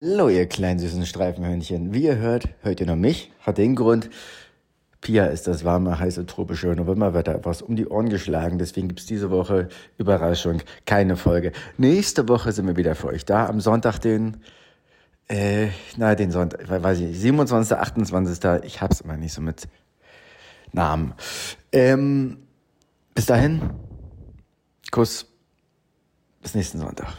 Hallo, ihr kleinen süßen Streifenhörnchen. Wie ihr hört, hört ihr noch mich. Hat den Grund, Pia ist das warme, heiße, tropische Novemberwetter etwas um die Ohren geschlagen. Deswegen gibt's diese Woche, Überraschung, keine Folge. Nächste Woche sind wir wieder für euch da. Am Sonntag, den, äh, na, den Sonntag, weiß ich nicht, 27., 28. Ich hab's immer nicht so mit Namen. Ähm, bis dahin, Kuss. Bis nächsten Sonntag.